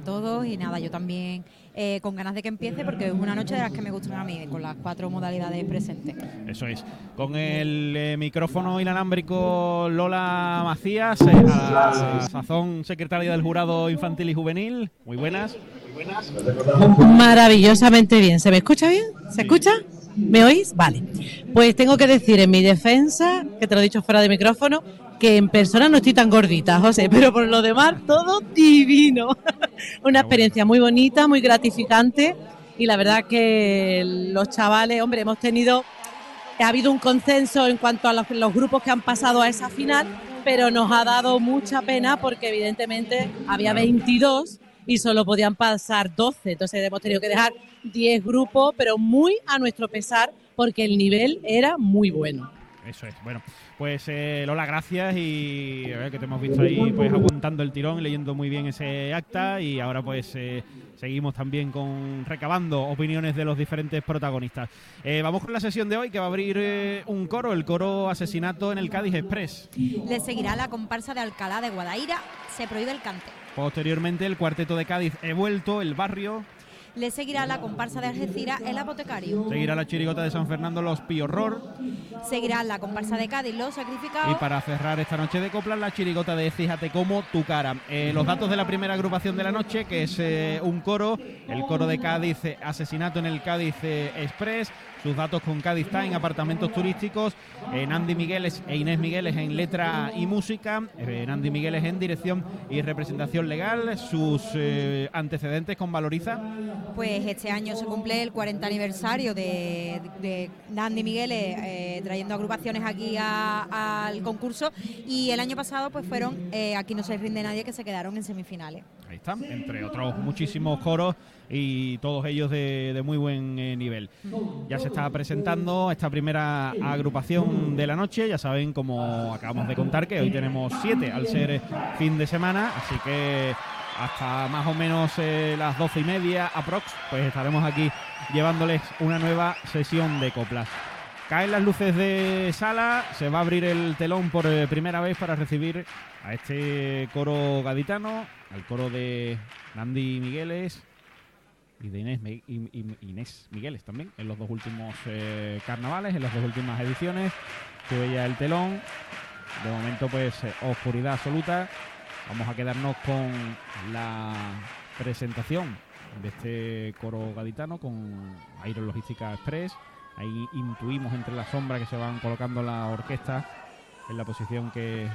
todos y nada, yo también eh, con ganas de que empiece porque es una noche de las que me gustan a mí, con las cuatro modalidades presentes. Eso es. Con el eh, micrófono inalámbrico Lola Macías, eh, a sazón secretaria del jurado infantil y juvenil. Muy buenas. Maravillosamente bien. ¿Se me escucha bien? ¿Se escucha? ¿Me oís? Vale. Pues tengo que decir en mi defensa, que te lo he dicho fuera de micrófono, que en persona no estoy tan gordita, José, pero por lo demás todo divino. Una experiencia muy bonita, muy gratificante y la verdad que los chavales, hombre, hemos tenido, ha habido un consenso en cuanto a los, los grupos que han pasado a esa final, pero nos ha dado mucha pena porque evidentemente había 22 y solo podían pasar 12, entonces hemos tenido que dejar 10 grupos, pero muy a nuestro pesar porque el nivel era muy bueno. Eso es. Bueno, pues eh, Lola, gracias y a ver, que te hemos visto ahí pues aguantando el tirón, leyendo muy bien ese acta y ahora pues eh, seguimos también con recabando opiniones de los diferentes protagonistas. Eh, vamos con la sesión de hoy que va a abrir eh, un coro, el coro Asesinato en el Cádiz Express. Le seguirá la comparsa de Alcalá de Guadaira, se prohíbe el cante. Posteriormente el cuarteto de Cádiz He vuelto, el barrio. Le seguirá la comparsa de Algeciras, el apotecario. Seguirá la chirigota de San Fernando, los Piorror. Seguirá la comparsa de Cádiz, los sacrificados. Y para cerrar esta noche de coplas, la chirigota de Fíjate como tu cara. Eh, los datos de la primera agrupación de la noche, que es eh, un coro, el coro de Cádiz, eh, asesinato en el Cádiz Express. Sus datos con Cádiz Time, apartamentos turísticos. Eh, Nandi Migueles e Inés Migueles en letra y música. Eh, Nandi Migueles en dirección y representación legal. Sus eh, antecedentes con Valoriza. Pues este año se cumple el 40 aniversario de, de Dandy Migueles eh, trayendo agrupaciones aquí a- al concurso y el año pasado pues fueron eh, Aquí no se rinde nadie que se quedaron en semifinales. Ahí está, entre otros muchísimos coros y todos ellos de, muy buen eh, nivel. Ya se está presentando esta primera agrupación de la noche, ya saben, como acabamos de contar, que hoy tenemos siete al ser fin de semana, así que hasta más o menos eh, las doce y media aprox, pues estaremos aquí llevándoles una nueva sesión de coplas. Caen las luces de sala, se va a abrir el telón por eh, primera vez para recibir a este coro gaditano, al coro de Nandi Migueles y de Inés, Inés Migueles también, en los dos últimos eh, carnavales, en las dos últimas ediciones. Se veía el telón. De momento, pues, eh, oscuridad absoluta. Vamos a quedarnos con la presentación de este coro gaditano con Aero Logística Express. Ahí intuimos entre las sombras que se van colocando la orquesta en la posición que,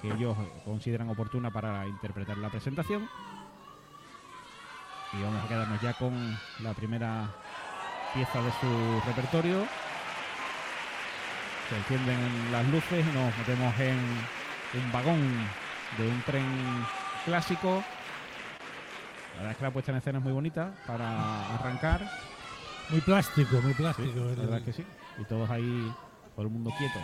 que ellos consideran oportuna para interpretar la presentación. Y vamos a quedarnos ya con la primera pieza de su repertorio. Se encienden las luces y nos metemos en un vagón de un tren clásico. La verdad es que la puesta en escena es muy bonita para arrancar. Muy plástico, muy plástico. Sí, la verdad es que sí. Y todos ahí, todo el mundo quieto.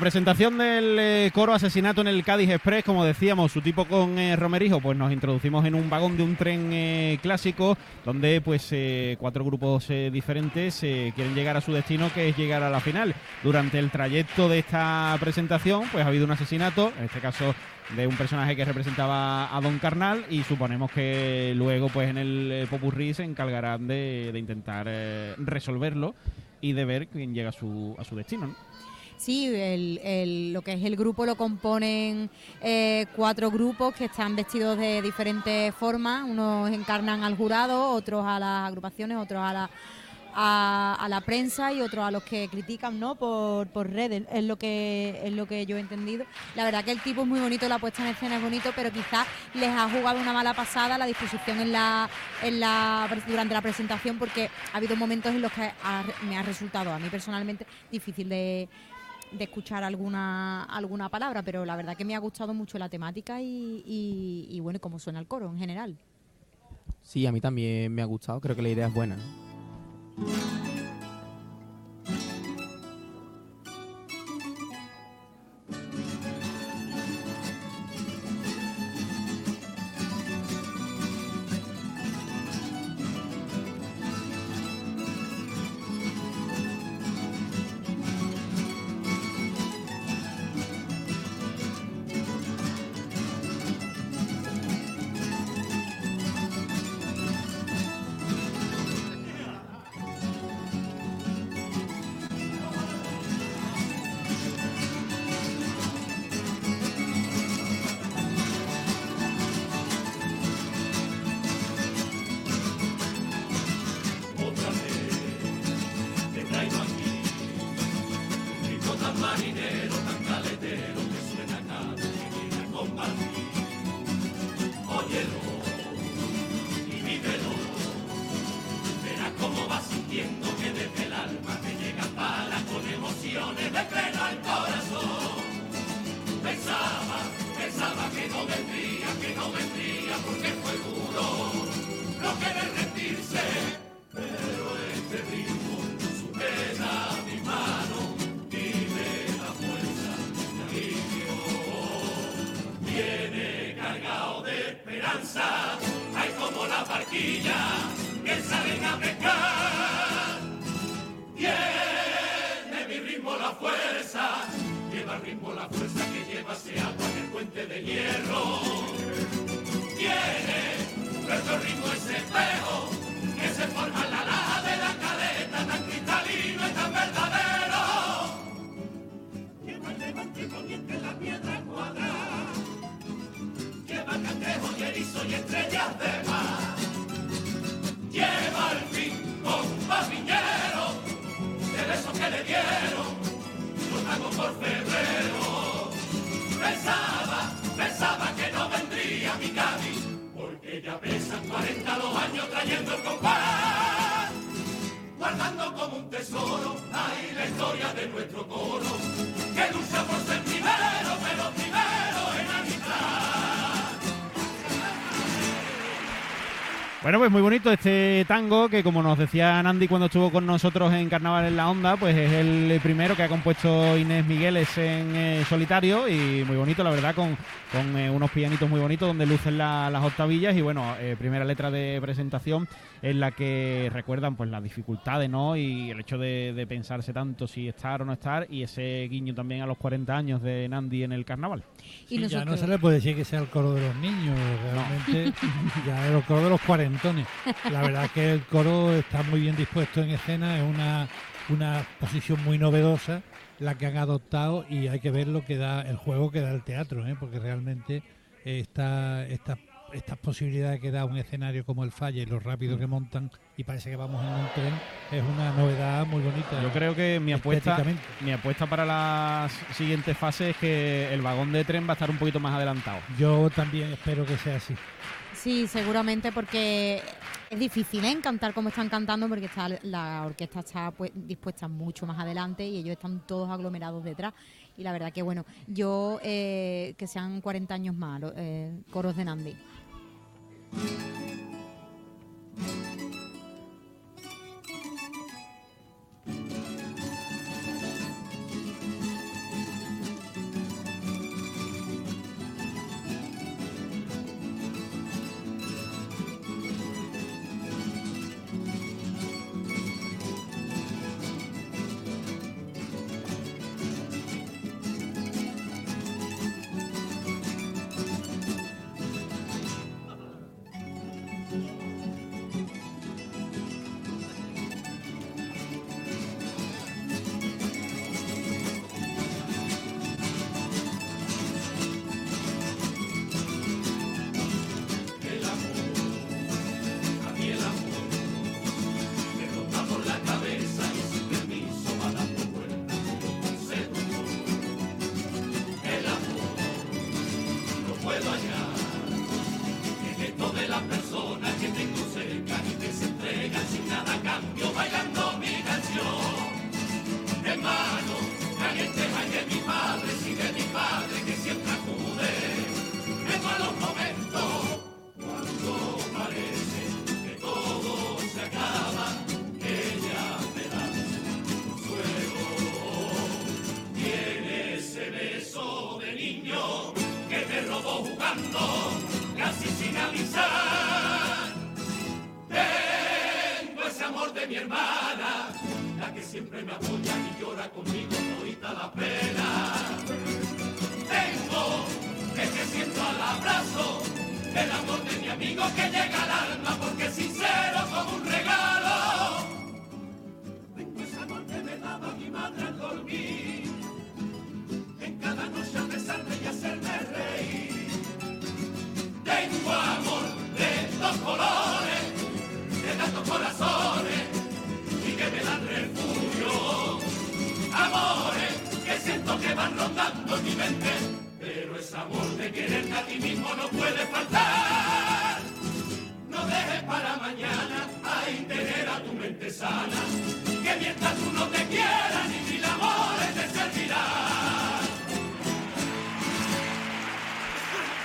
Presentación del eh, coro Asesinato en el Cádiz Express, como decíamos, su tipo con eh, Romerijo, pues nos introducimos en un vagón de un tren eh, clásico donde pues cuatro grupos diferentes quieren llegar a su destino que es llegar a la final. Durante el trayecto de esta presentación pues ha habido un asesinato, en este caso de un personaje que representaba a Don Carnal y suponemos que luego pues en el Popurrí se encargarán de, intentar resolverlo y de ver quién llega a su, a su destino. ¿no? Sí, el, lo que es el grupo lo componen eh, cuatro grupos que están vestidos de diferentes formas. Unos encarnan al jurado, otros a las agrupaciones, otros a la, a, la prensa y otros a los que critican ¿no? por, por redes. Es lo, que, es lo que yo he entendido. La verdad que el tipo es muy bonito, la puesta en escena es bonito, pero quizás les ha jugado una mala pasada la disposición en la, en la, durante la presentación porque ha habido momentos en los que me ha resultado a mí personalmente difícil de de escuchar alguna, alguna palabra, pero la verdad que me ha gustado mucho la temática y, y, y bueno, cómo suena el coro en general. Sí, a mí también me ha gustado, creo que la idea es buena. money. Bueno, pues muy bonito este tango que como nos decía Nandi cuando estuvo con nosotros en Carnaval en la Onda, pues es el primero que ha compuesto Inés Migueles en eh, solitario y muy bonito, la verdad, con, con eh, unos pianitos muy bonitos donde lucen las octavillas y bueno, eh, primera letra de presentación en la que recuerdan pues las dificultades, ¿no? Y el hecho de, pensarse tanto si estar o no estar y ese guiño también a los 40 años de Nandi en el Carnaval. y ya no se le puede decir que sea el coro de los niños, realmente ya es el coro de los 40 la verdad es que el coro está muy bien dispuesto en escena, es una, una posición muy novedosa la que han adoptado y hay que ver lo que da el juego que da el teatro, ¿eh? porque realmente esta, esta, estas posibilidades que da un escenario como el Falle y lo rápido que montan y parece que vamos en un tren es una novedad muy bonita. Yo creo que mi apuesta, mi apuesta para las siguientes fases es que el vagón de tren va a estar un poquito más adelantado. Yo también espero que sea así. Sí, seguramente porque es difícil ¿eh? cantar como están cantando porque está la orquesta está pues, dispuesta mucho más adelante y ellos están todos aglomerados detrás. Y la verdad que bueno, yo eh, que sean 40 años más, eh, coros de Nandi. thank you puedo hallar el eco de la persona. me apunta.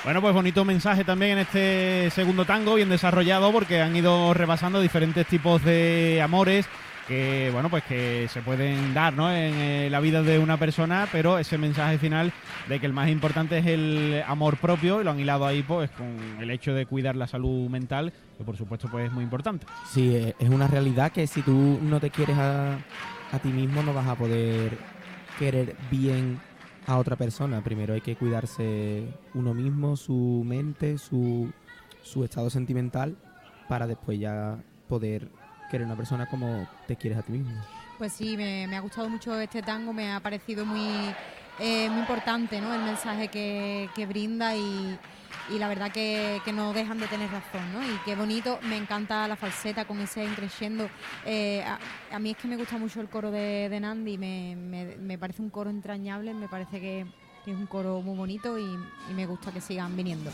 Bueno, pues bonito mensaje también en este segundo tango, bien desarrollado, porque han ido rebasando diferentes tipos de amores que bueno pues que se pueden dar ¿no? en eh, la vida de una persona pero ese mensaje final de que el más importante es el amor propio y lo han hilado ahí pues con el hecho de cuidar la salud mental que por supuesto pues es muy importante Sí, eh, es una realidad que si tú no te quieres a, a ti mismo no vas a poder querer bien a otra persona. Primero hay que cuidarse uno mismo, su mente, su, su estado sentimental, para después ya poder querer una persona como te quieres a ti mismo. Pues sí, me, ha gustado mucho este tango, me ha parecido muy, eh, muy importante ¿no? el mensaje que, que brinda y, y la verdad que, que no dejan de tener razón, ¿no? Y qué bonito, me encanta la falseta con ese increyendo. Eh, a, mí es que me gusta mucho el coro de, de Nandi, me, me, me parece un coro entrañable, me parece que, que es un coro muy bonito y, y me gusta que sigan viniendo.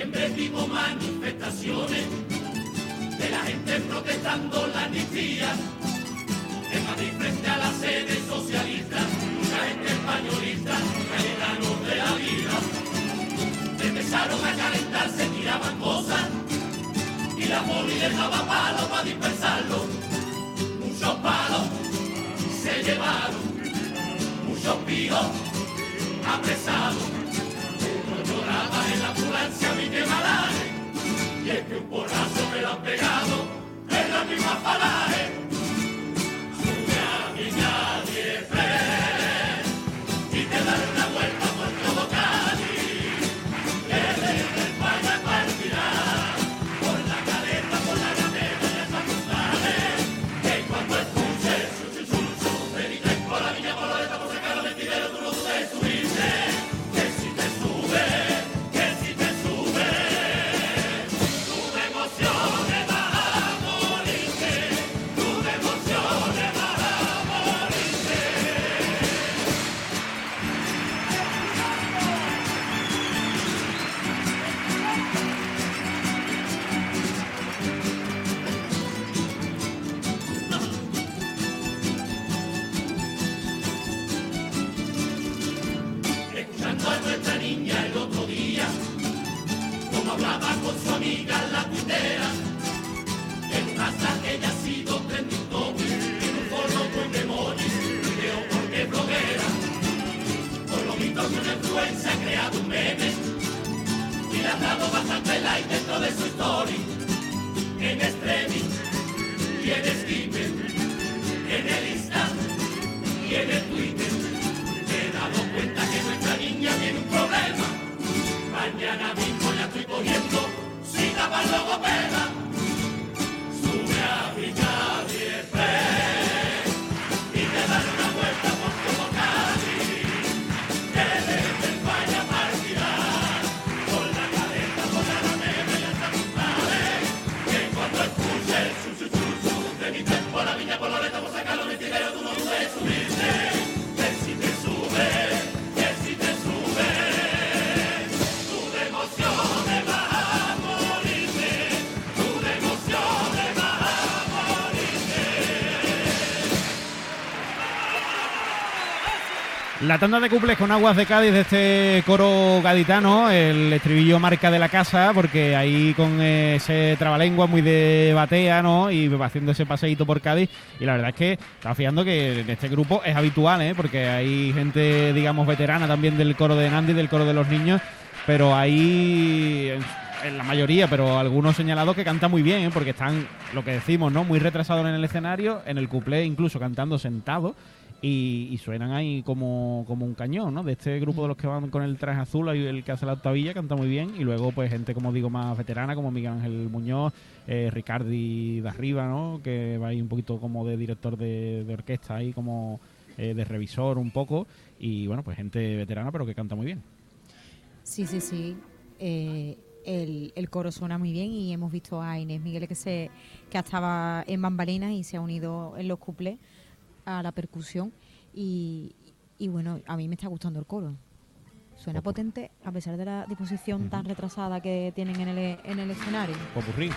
En noviembre vimos manifestaciones de la gente protestando la amnistía. En Madrid frente a la sede socialista, mucha gente españolista, galetanos de la vida. Empezaron a calentarse, tiraban cosas y la poli dejaba palos para dispersarlos. Muchos palos se llevaron, muchos píos apresados. Uno lloraba en la ambulancia, mi que malaje, y es que un porrazo me lo han pegado en la misma falaje. Sube La tanda de cuples con aguas de Cádiz de este coro gaditano, el estribillo marca de la casa, porque ahí con ese trabalengua muy de batea, ¿no? Y haciendo ese paseíto por Cádiz. Y la verdad es que estaba fiando que en este grupo es habitual, ¿eh? Porque hay gente, digamos, veterana también del coro de Nandi, del coro de los niños, pero hay en la mayoría, pero algunos señalados que canta muy bien, ¿eh? porque están, lo que decimos, ¿no? Muy retrasados en el escenario, en el cuplé incluso cantando sentados y, suenan ahí como, como un cañón, ¿no? De este grupo de los que van con el traje azul, el que hace la octavilla, canta muy bien, y luego pues gente, como digo, más veterana, como Miguel Ángel Muñoz, eh, Ricardi de arriba, ¿no? Que va ahí un poquito como de director de, orquesta, ahí como eh, de revisor un poco, y bueno, pues gente veterana, pero que canta muy bien. Sí, sí, sí. Eh, el, el, coro suena muy bien y hemos visto a Inés Miguel que se que estaba en bambalinas y se ha unido en los cuplés a la percusión y, bueno, a mí me está gustando el coro. Suena potente a pesar de la disposición tan retrasada que tienen en el, en el escenario. Popurrí.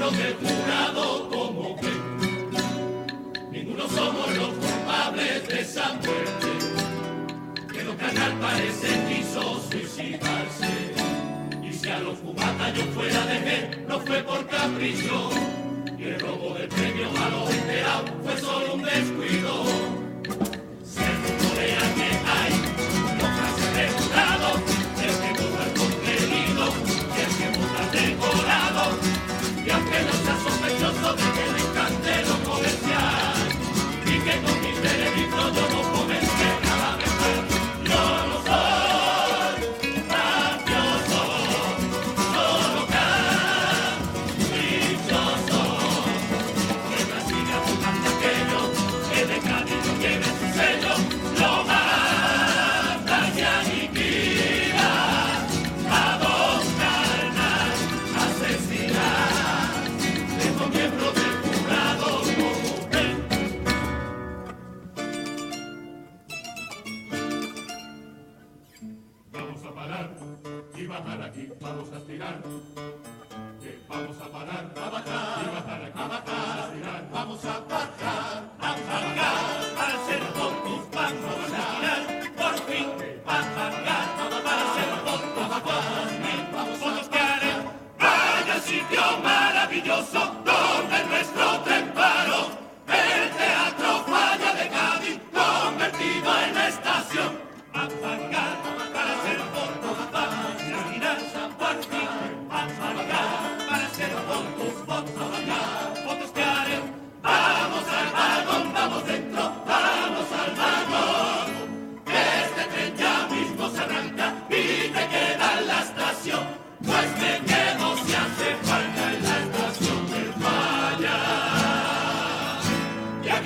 no me.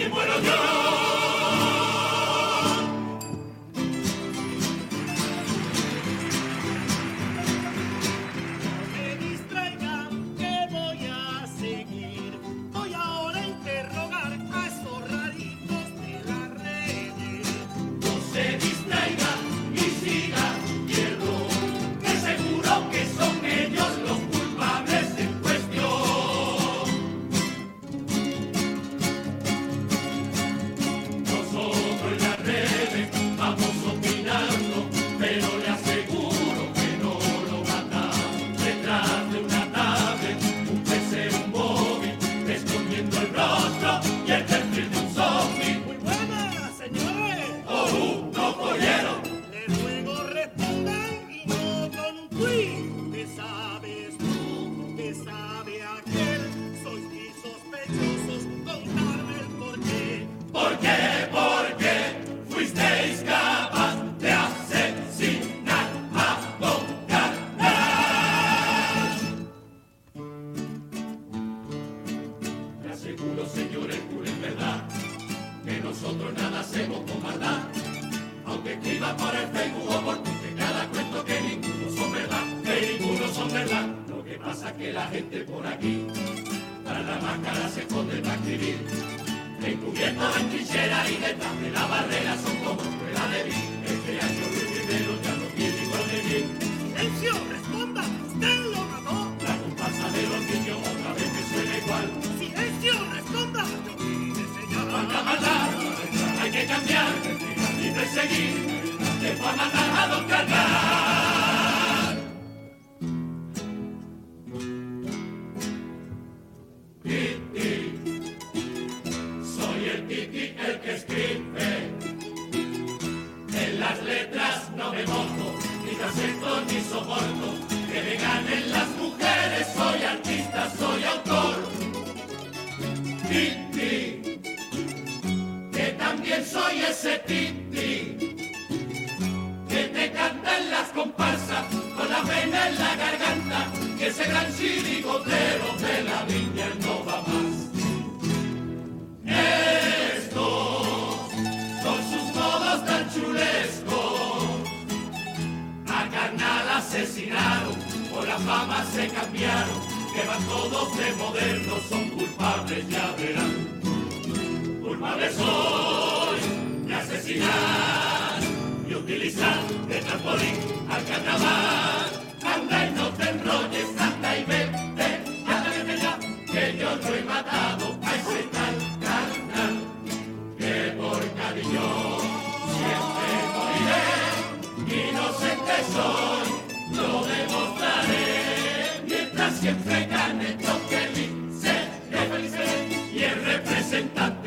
y muero yo. nosotros nada hacemos con maldad. Aunque escriba por el Facebook o por Twitter cada cuento que ninguno son verdad, que ninguno son verdad. Lo que pasa es que la gente por aquí, para la máscara se esconde para escribir. Encubiertos en trincheras y detrás de la barrera son como fuera de mí. Este año el primero ya no tiene igual de bien. ¡Atención! ¡Responda! cambiar y perseguir, que fue a matar a Don Carlos. chulesco. A carnal asesinaron, por la fama se cambiaron, que van todos de modernos, son culpables, ya verán. Culpable soy de asesinar y utilizar de trampolín al carnaval. Anda y no te enrolles, anda y vete, anda vete ya, que yo no he matado a ese tal carnal, que por cariño. fuerte lo demostraré. Mientras siempre gane, toque mi ser, el y el representante.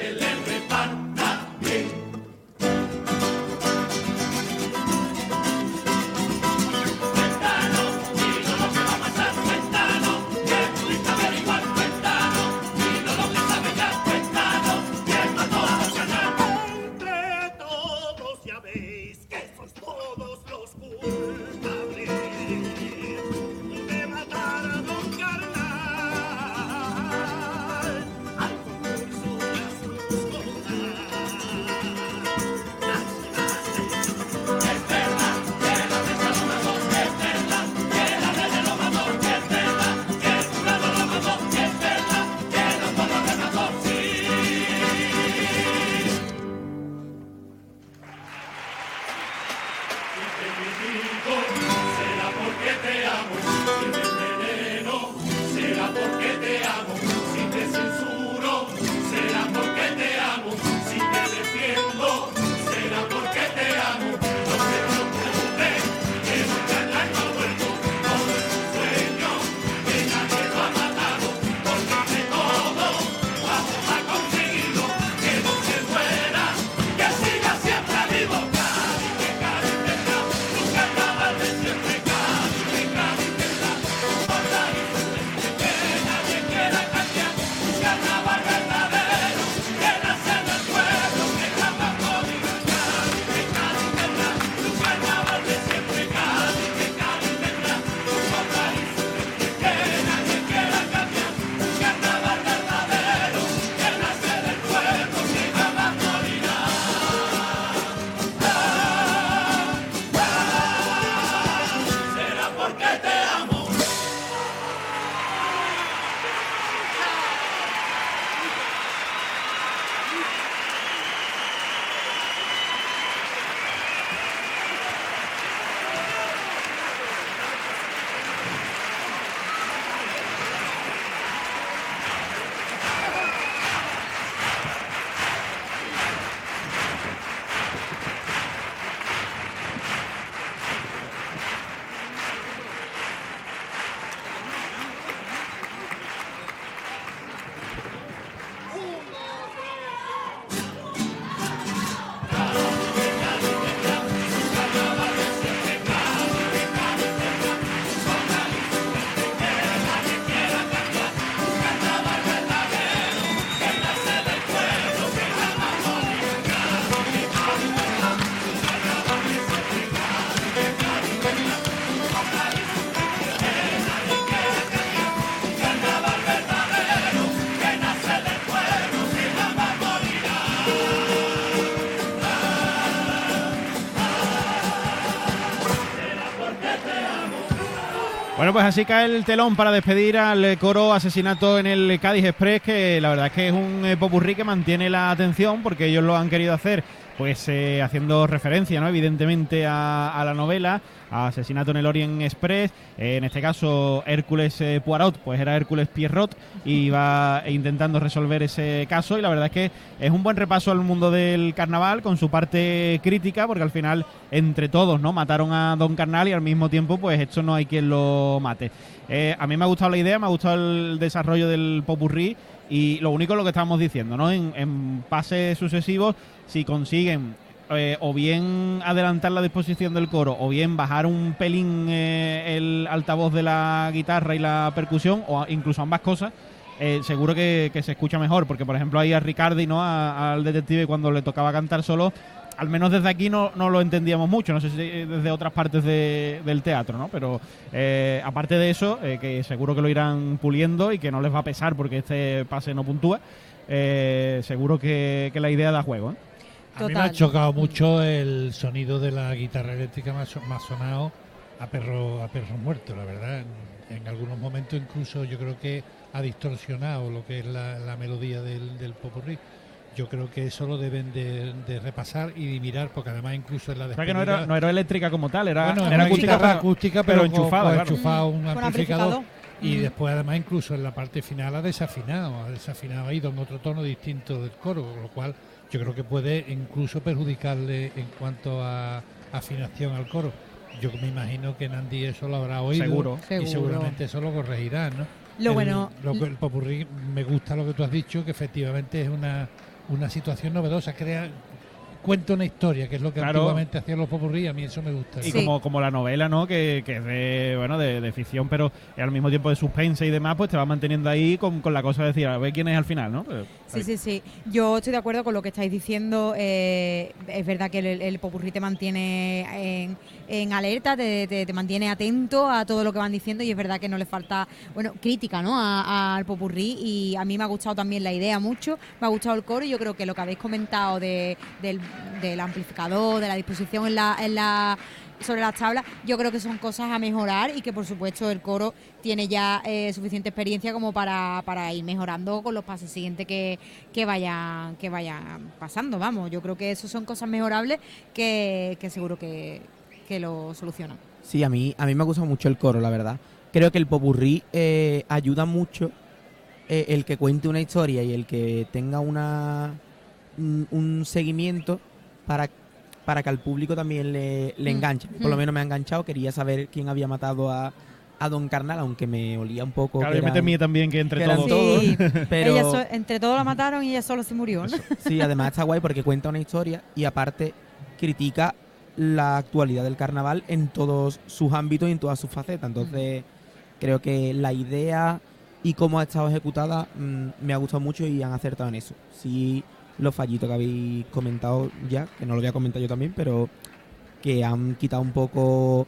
Bueno, pues así cae el telón para despedir al coro asesinato en el Cádiz Express, que la verdad es que es un eh, popurrí que mantiene la atención porque ellos lo han querido hacer, pues eh, haciendo referencia, ¿no? Evidentemente a, la novela, a Asesinato en el Orient Express. Eh, en este caso, Hércules eh, pues era Hércules Pierrot y va intentando resolver ese caso. Y la verdad es que es un buen repaso al mundo del carnaval con su parte crítica, porque al final, entre todos, ¿no? Mataron a Don Carnal y al mismo tiempo, pues esto no hay quien lo mate. Eh, a mí me ha gustado la idea, me ha gustado el desarrollo del popurrí y lo único es lo que estábamos diciendo, ¿no? En, pases sucesivos, si consiguen eh, o bien adelantar la disposición del coro o bien bajar un pelín eh, el altavoz de la guitarra y la percusión o incluso ambas cosas, eh, seguro que, se escucha mejor. Porque, por ejemplo, ahí a Ricardi, ¿no? Al detective cuando le tocaba cantar solo, al menos desde aquí no, no lo entendíamos mucho. No sé si eh, desde otras partes de- del teatro, ¿no? Pero eh, aparte de eso, eh, que seguro que lo irán puliendo y que no les va a pesar porque este pase no puntúa, eh, seguro que, que la idea da juego, ¿eh? A mí me ha chocado mucho el sonido de la guitarra eléctrica más, más sonado a perro a perro muerto, la verdad. En, en algunos momentos incluso yo creo que ha distorsionado lo que es la, la melodía del, del popurrí. Yo creo que eso lo deben de, de repasar y de mirar, porque además incluso en la O sea que no era, despedida- no era eléctrica como tal, era, bueno, era acústica, guitarra pero- acústica, pero pero, con- enchufada, con claro. enchufado un Con amplificador. amplificador. Y Mm. después además incluso en la parte final ha desafinado, ha desafinado, ha ido en otro tono distinto del coro, con lo cual yo creo que puede incluso perjudicarle en cuanto a afinación al coro. Yo me imagino que Nandi eso lo habrá oído Seguro. y Seguro. seguramente eso lo corregirá, ¿no? Lo el, bueno- lo que- el popurrí, me gusta lo que tú has dicho, que efectivamente es una, una situación novedosa, crea cuenta una historia, que es lo que Claro. antiguamente hacían los popurrí, a mí eso me gusta. Y Sí. como, como la novela, ¿no? Que, que es de, bueno, de, de ficción, pero al mismo tiempo de suspense y demás, pues te va manteniendo ahí con, con la cosa de decir, a ver quién es al final, ¿no? Pero- Sí, sí, sí. Yo estoy de acuerdo con lo que estáis diciendo. eh, es verdad que el, el popurrí te mantiene en, en alerta, te, te- te mantiene atento a todo lo que van diciendo y es verdad que no le falta, bueno, crítica, ¿no? Al popurrí y a mí me ha gustado también la idea mucho, me ha gustado el coro y yo creo que lo que habéis comentado de, del, del amplificador, de la disposición en la, en la sobre las tablas, yo creo que son cosas a mejorar y que por supuesto el coro tiene ya eh, suficiente experiencia como para, para ir mejorando con los pases siguientes que, que vayan que vayan pasando, vamos, yo creo que eso son cosas mejorables que, que seguro que, que lo solucionan. Sí, a mí, a mí me gusta mucho el coro, la verdad. Creo que el popurrí eh, ayuda mucho eh, el que cuente una historia y el que tenga una un, un seguimiento para, para que al público también le, le Mm, enganche. Por lo mm. menos me ha enganchado, quería saber quién había matado a, a Don Carnal, aunque me olía un poco. Claro, que yo me temía también que entre que eran todos. todos. Sí, pero ella so- entre todos la mataron y ella solo se murió. ¿no? sí, además está guay porque cuenta una historia y aparte critica la actualidad del carnaval en todos sus ámbitos y en todas sus facetas. Entonces, creo que la idea y cómo ha estado ejecutada mm, me ha gustado mucho y han acertado en eso. Sí, los fallitos que habéis comentado ya, que no lo voy a comentar yo también, pero que han quitado un poco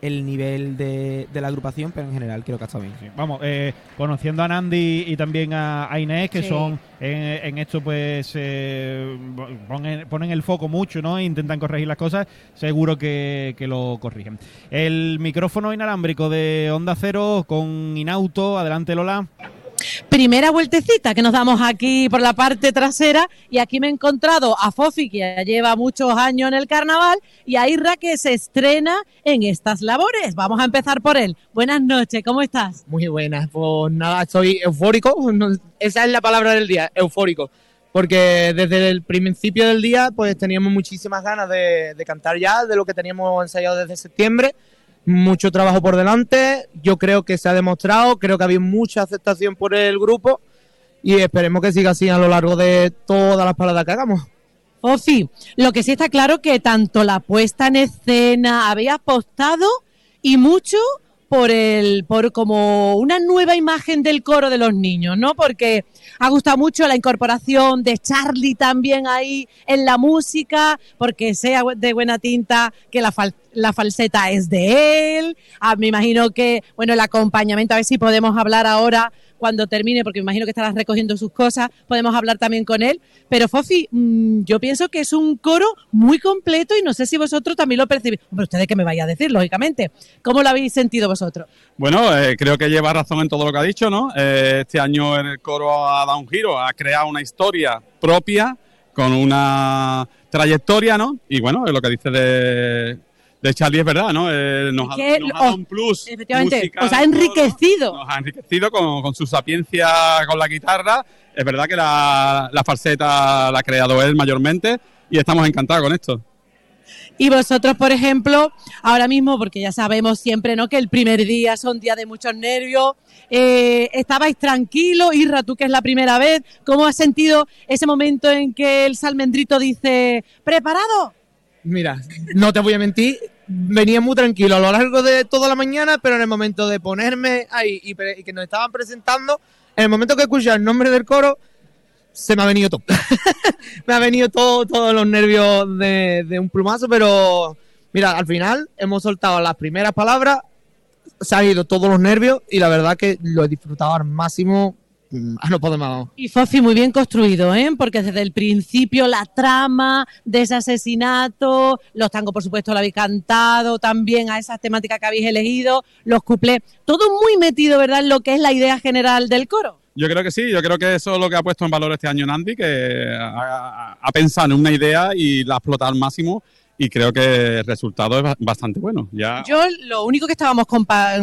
el nivel de, de la agrupación, pero en general creo que ha estado bien. Sí, Vamos, eh, conociendo a Nandi y también a, a Inés, que Sí. son en, en esto, pues eh, ponen, ponen el foco mucho, ¿no? E intentan corregir las cosas, seguro que, que lo corrigen. El micrófono inalámbrico de Onda Cero con Inauto, adelante Lola. Primera vueltecita que nos damos aquí por la parte trasera y aquí me he encontrado a Fofi que ya lleva muchos años en el carnaval y a Irra que se estrena en estas labores. Vamos a empezar por él. Buenas noches, ¿cómo estás? Muy buenas, pues nada, estoy eufórico, esa es la palabra del día, eufórico, porque desde el principio del día pues teníamos muchísimas ganas de cantar ya, de lo que teníamos ensayado desde septiembre, mucho trabajo por delante, yo creo que se ha demostrado, creo que ha habido mucha aceptación por el grupo y esperemos que siga así a lo largo de todas las paradas que hagamos. Fofi, lo que sí está claro que tanto la puesta en escena había apostado y mucho por el por como una nueva imagen del coro de los niños, ¿no? Porque ha gustado mucho la incorporación de Charlie también ahí en la música, porque sea de buena tinta que la, la falseta es de él. Ah, me imagino que, bueno, el acompañamiento, a ver si podemos hablar ahora cuando termine, porque me imagino que estarás recogiendo sus cosas, podemos hablar también con él. Pero Fofi, mm, yo pienso que es un coro muy completo y no sé si vosotros también lo percibís. Hombre, ustedes que me vaya a decir, lógicamente. ¿Cómo lo habéis sentido vosotros? Bueno, eh, creo que lleva razón en todo lo que ha dicho, ¿no? Eh, este año el coro ha dado un giro, ha creado una historia propia con una trayectoria, ¿no? Y bueno, lo que dice de, de Charlie es verdad, ¿no? Eh, nos, ha, nos dado un plus. Efectivamente, musical, os ha enriquecido. Nos ha enriquecido con, con su sapiencia con la guitarra. Es verdad que la, la falseta la ha creado él mayormente y estamos encantados con esto. Y vosotros, por ejemplo, ahora mismo, porque ya sabemos siempre, ¿no? Que el primer día son días de muchos nervios. eh, estabais tranquilos, Irra, tú que es la primera vez, ¿cómo has sentido ese momento en que el salmendrito dice, ¿preparado? Mira, no te voy a mentir, venía muy tranquilo a lo largo de toda la mañana, pero en el momento de ponerme ahí y, que nos estaban presentando, en el momento que escuché el nombre del coro, se me ha venido todo. me ha venido todo, todos los nervios de, de un plumazo, pero mira, al final hemos soltado las primeras palabras, se han ido todos los nervios y la verdad que lo he disfrutado al máximo. A no podemos. Y Fofi, muy bien construido, ¿eh? Porque desde el principio la trama de ese asesinato, los tangos, por supuesto, lo habéis cantado, también a esas temáticas que habéis elegido, los cuplés, todo muy metido, ¿verdad?, en lo que es la idea general del coro. Yo creo que sí, yo creo que eso es lo que ha puesto en valor este año Nandi, que ha, ha pensado en una idea y la ha explotado al máximo y creo que el resultado es ba- bastante bueno. Ya Yo lo único que estábamos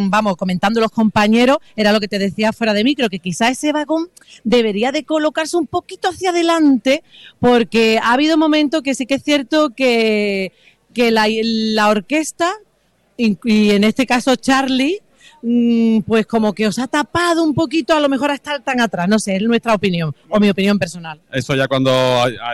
vamos comentando los compañeros era lo que te decía fuera de micro, que quizá ese vagón debería de colocarse un poquito hacia adelante, porque ha habido momentos que sí que es cierto que, que la, la orquesta, y en este caso Charlie, pues como que os ha tapado un poquito a lo mejor a estar tan atrás, no sé, es nuestra opinión, o mi opinión personal. eso ya cuando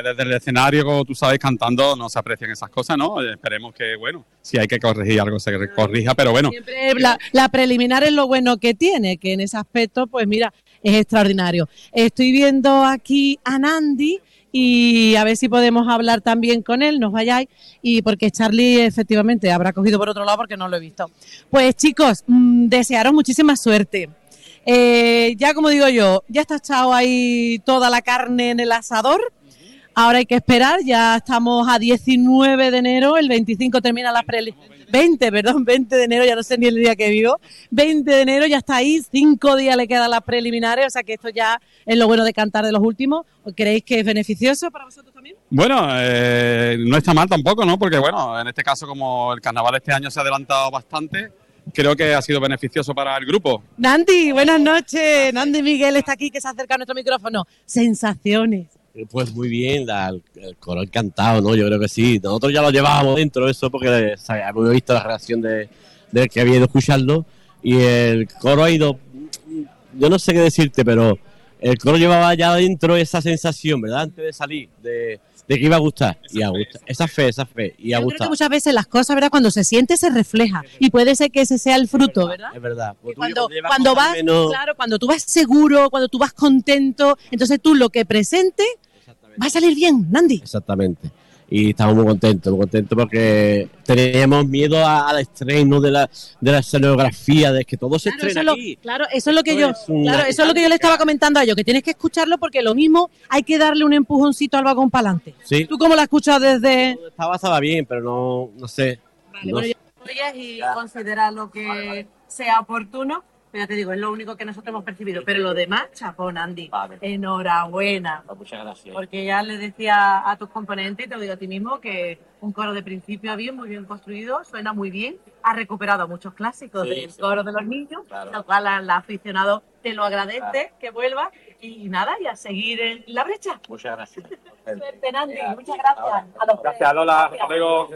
desde el escenario, como tú sabes, cantando, no se aprecian esas cosas, ¿no? Eh, Esperemos que, bueno, si hay que corregir algo, se corrija, pero bueno, Siempre la, la preliminar es lo bueno que tiene, que en ese aspecto, pues mira, es extraordinario. Estoy viendo aquí a Nandi y a ver si podemos hablar también con él, nos vayáis, y porque Charlie efectivamente habrá cogido por otro lado porque no lo he visto. Pues chicos, mm, desearos muchísima suerte. Eh, ya como digo yo, ya está echado ahí toda la carne en el asador. Ahora hay que esperar, ya estamos a 19 de enero, el 25 termina la preli 20, perdón, 20 de enero, ya no sé ni el día que vivo. 20 de enero ya está ahí, cinco días le quedan las preliminares, o sea que esto ya es lo bueno de cantar de los últimos. ¿Creéis que es beneficioso para vosotros también? Bueno, eh, no está mal tampoco, ¿no? Porque bueno, en este caso como el carnaval este año se ha adelantado bastante, creo que ha sido beneficioso para el grupo. Nandi, buenas noches. Nandi Miguel está aquí, que se acerca a nuestro micrófono. Sensaciones. Pues muy bien, el, el encantado, ¿no? Yo creo que sí. Nosotros ya lo llevábamos dentro, eso, porque ¿sabes? hemos visto la reacción de, del que había ido a escucharlo. Y el coro ha ido. Yo no sé qué decirte, pero el coro llevaba ya dentro esa sensación, ¿verdad? Antes de salir, de, de que iba a gustar. y a gustar. Esa fe, esa fe. Y a Yo creo que gustar. muchas veces las cosas, ¿verdad? Cuando se siente, se refleja. Y puede ser que ese sea el fruto, ¿verdad? Es verdad. Pues Cuando, cuando vas, menos- claro, cuando tú vas seguro, cuando tú vas contento, entonces tú lo que presentes va a salir bien, Nandi. Exactamente. Y estamos muy contentos, muy contentos porque teníamos miedo al estreno de la, de la escenografía, de que todo se Claro, eso, estrena es lo, aquí. claro, eso es lo que yo, es una claro, eso es lo que yo le estaba comentando a ellos, que tienes que escucharlo porque lo mismo hay que darle un empujoncito al vagón para adelante. Sí. ¿Tú cómo lo has escuchado desde...? Estaba, estaba bien, pero no, no sé. No bueno, sé. ya y considera lo que sea oportuno. Pero ya te digo, es lo único que nosotros hemos percibido. Pero lo demás, chapón, Andy. Enhorabuena. Muchas gracias. Porque ya le decía a tus componentes, y te lo digo a ti mismo, que un coro de principio a bien, muy bien construido, suena muy bien, ha recuperado muchos clásicos Sí, del sí. coro de los niños, Claro. lo cual al aficionado te lo agradece, que vuelva, y nada, y a seguir en la brecha. Muchas gracias. Suerte, Nandi, muchas gracias. A los Gracias, Lola. Hasta luego.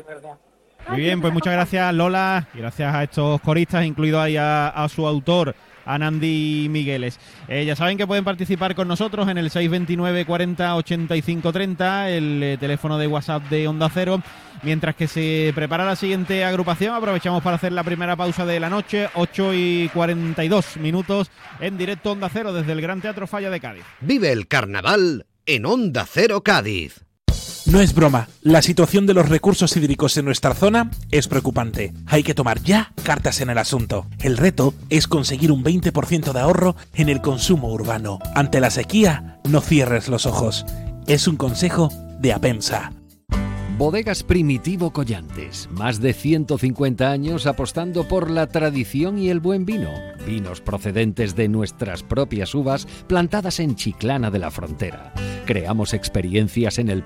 Muy bien, pues muchas gracias Lola y gracias a estos coristas, incluido ahí a, su autor, a Nandi Migueles. Eh, ya saben que pueden participar con nosotros en el 629 40 85 30, el eh, teléfono de WhatsApp de Onda Cero. Mientras que se prepara la siguiente agrupación, aprovechamos para hacer la primera pausa de la noche, 8 y 42 minutos en directo Onda Cero desde el Gran Teatro Falla de Cádiz. Vive el carnaval en Onda Cero Cádiz. No es broma, la situación de los recursos hídricos en nuestra zona es preocupante. Hay que tomar ya cartas en el asunto. El reto es conseguir un 20% de ahorro en el consumo urbano. Ante la sequía, no cierres los ojos. Es un consejo de Apensa. Bodegas Primitivo Collantes, más de 150 años apostando por la tradición y el buen vino. Vinos procedentes de nuestras propias uvas plantadas en Chiclana de la Frontera. Creamos experiencias en el